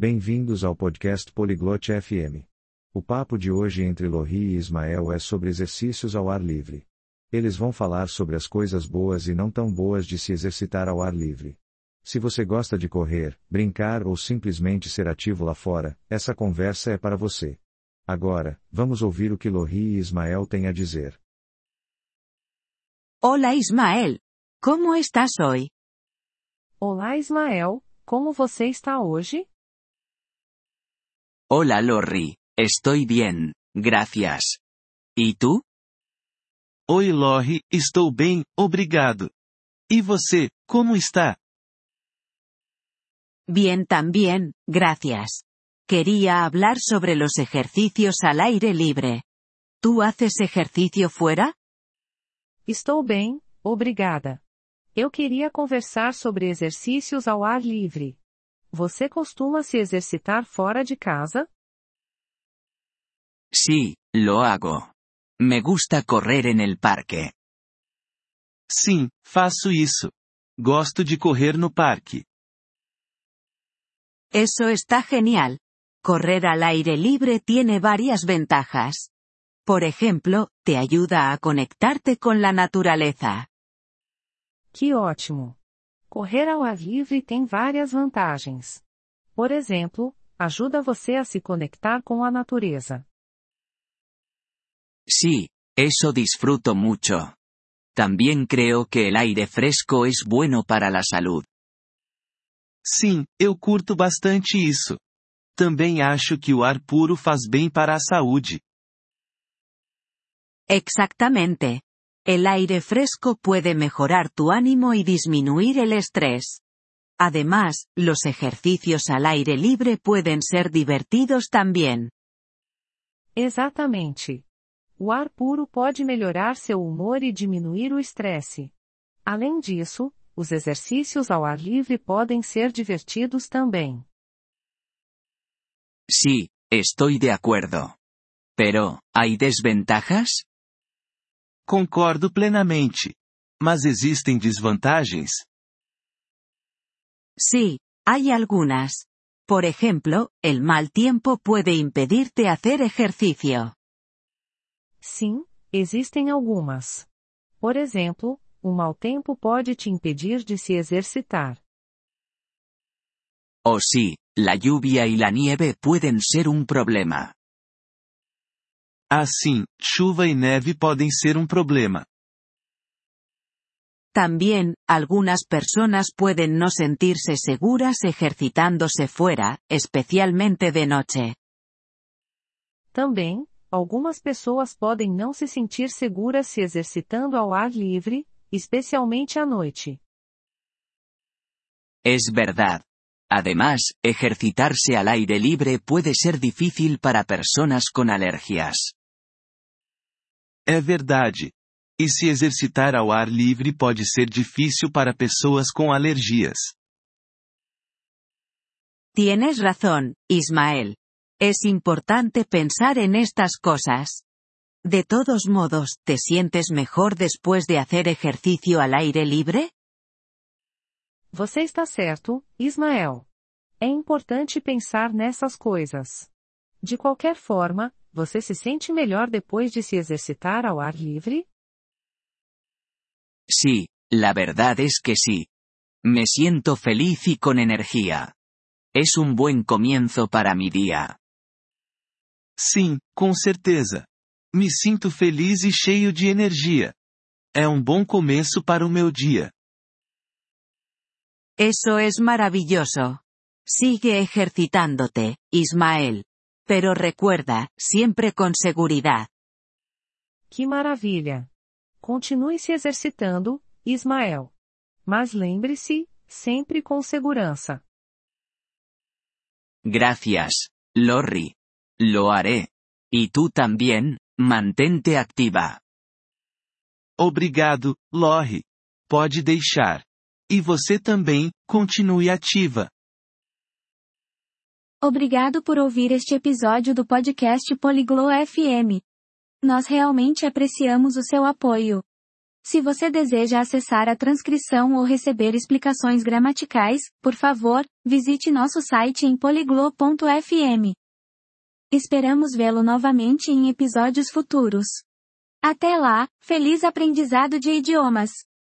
Bem-vindos ao podcast Poliglote FM. O papo de hoje entre Lohri e Ismael é sobre exercícios ao ar livre. Eles vão falar sobre as coisas boas e não tão boas de se exercitar ao ar livre. Se você gosta de correr, brincar ou simplesmente ser ativo lá fora, essa conversa é para você. Agora, vamos ouvir o que Lohri e Ismael têm a dizer. Hola Ismael. ¿Cómo estás hoy? Olá Ismael, como você está hoje? Hola Lorri, estoy bien, gracias. ¿Y tú? Oi Lorri, estou bem, obrigado. E você, como está? Bien también, gracias. Quería hablar sobre los ejercicios al aire libre. ¿Tú haces ejercicio fuera? Estou bem, obrigada. Eu queria conversar sobre exercícios ao ar livre. Você costuma se exercitar fora de casa? Sí, lo hago. Me gusta correr en el parque. Sim, faço isso. Gosto de correr no parque. Eso está genial. Correr al aire libre tiene varias ventajas. Por ejemplo, te ayuda a conectarte con la naturaleza. Que ótimo! Correr ao ar livre tem várias vantagens. Por exemplo, ajuda você a se conectar com a natureza. Sí, eso disfruto mucho. También creo que el aire fresco es bueno para la salud. Sim, eu curto bastante isso. Também acho que o ar puro faz bem para a saúde. Exactamente. El aire fresco puede mejorar tu ánimo y disminuir el estrés. Además, los ejercicios al aire libre pueden ser divertidos también. Exatamente. O ar puro pode melhorar seu humor e diminuir o estresse. Além disso, os exercícios ao ar livre podem ser divertidos também. Sí, estoy de acuerdo. Pero, ¿hay desventajas? Concordo plenamente. Mas existem desvantagens? Sí, hay algunas. Por ejemplo, el mal tiempo puede impedirte hacer ejercicio. Sim, existem algumas. Por exemplo, o mau tempo pode te impedir de se exercitar. O sí, la lluvia y la nieve pueden ser un problema. Assim, chuva e neve podem ser um problema. También, algunas personas pueden no sentirse seguras ejercitándose fuera, especialmente de noche. Também, algumas pessoas podem não se sentir seguras se exercitando ao ar livre, especialmente à noite. Es verdad. Además, ejercitarse al aire libre puede ser difícil para personas con alergias. É verdade. E se exercitar ao ar livre pode ser difícil para pessoas com alergias. Tienes razón, Ismael. Es importante pensar en estas cosas. De todos modos, ¿te sientes mejor después de hacer ejercicio al aire libre? Você está certo, Ismael. É importante pensar nessas coisas. De qualquer forma, você se sente melhor depois de se exercitar ao ar livre? Sí, la verdad es que sí. Me siento feliz y con energía. Es un buen comienzo para mi día. Sim, com certeza. Me sinto feliz e cheio de energia. É um bom começo para o meu dia. Eso es maravilloso. Sigue ejercitándote, Ismael. Pero recuerda, siempre con seguridad. Que maravilha! Continue se exercitando, Ismael. Mas lembre-se, sempre com segurança. Gracias, Lorri. Lo haré. Y tú también, mantente activa. Obrigado, Lorri. Pode deixar. E você também, continue ativa. Obrigado por ouvir este episódio do podcast Poliglo FM. Nós realmente apreciamos o seu apoio. Se você deseja acessar a transcrição ou receber explicações gramaticais, por favor, visite nosso site em poliglo.fm. Esperamos vê-lo novamente em episódios futuros. Até lá, feliz aprendizado de idiomas!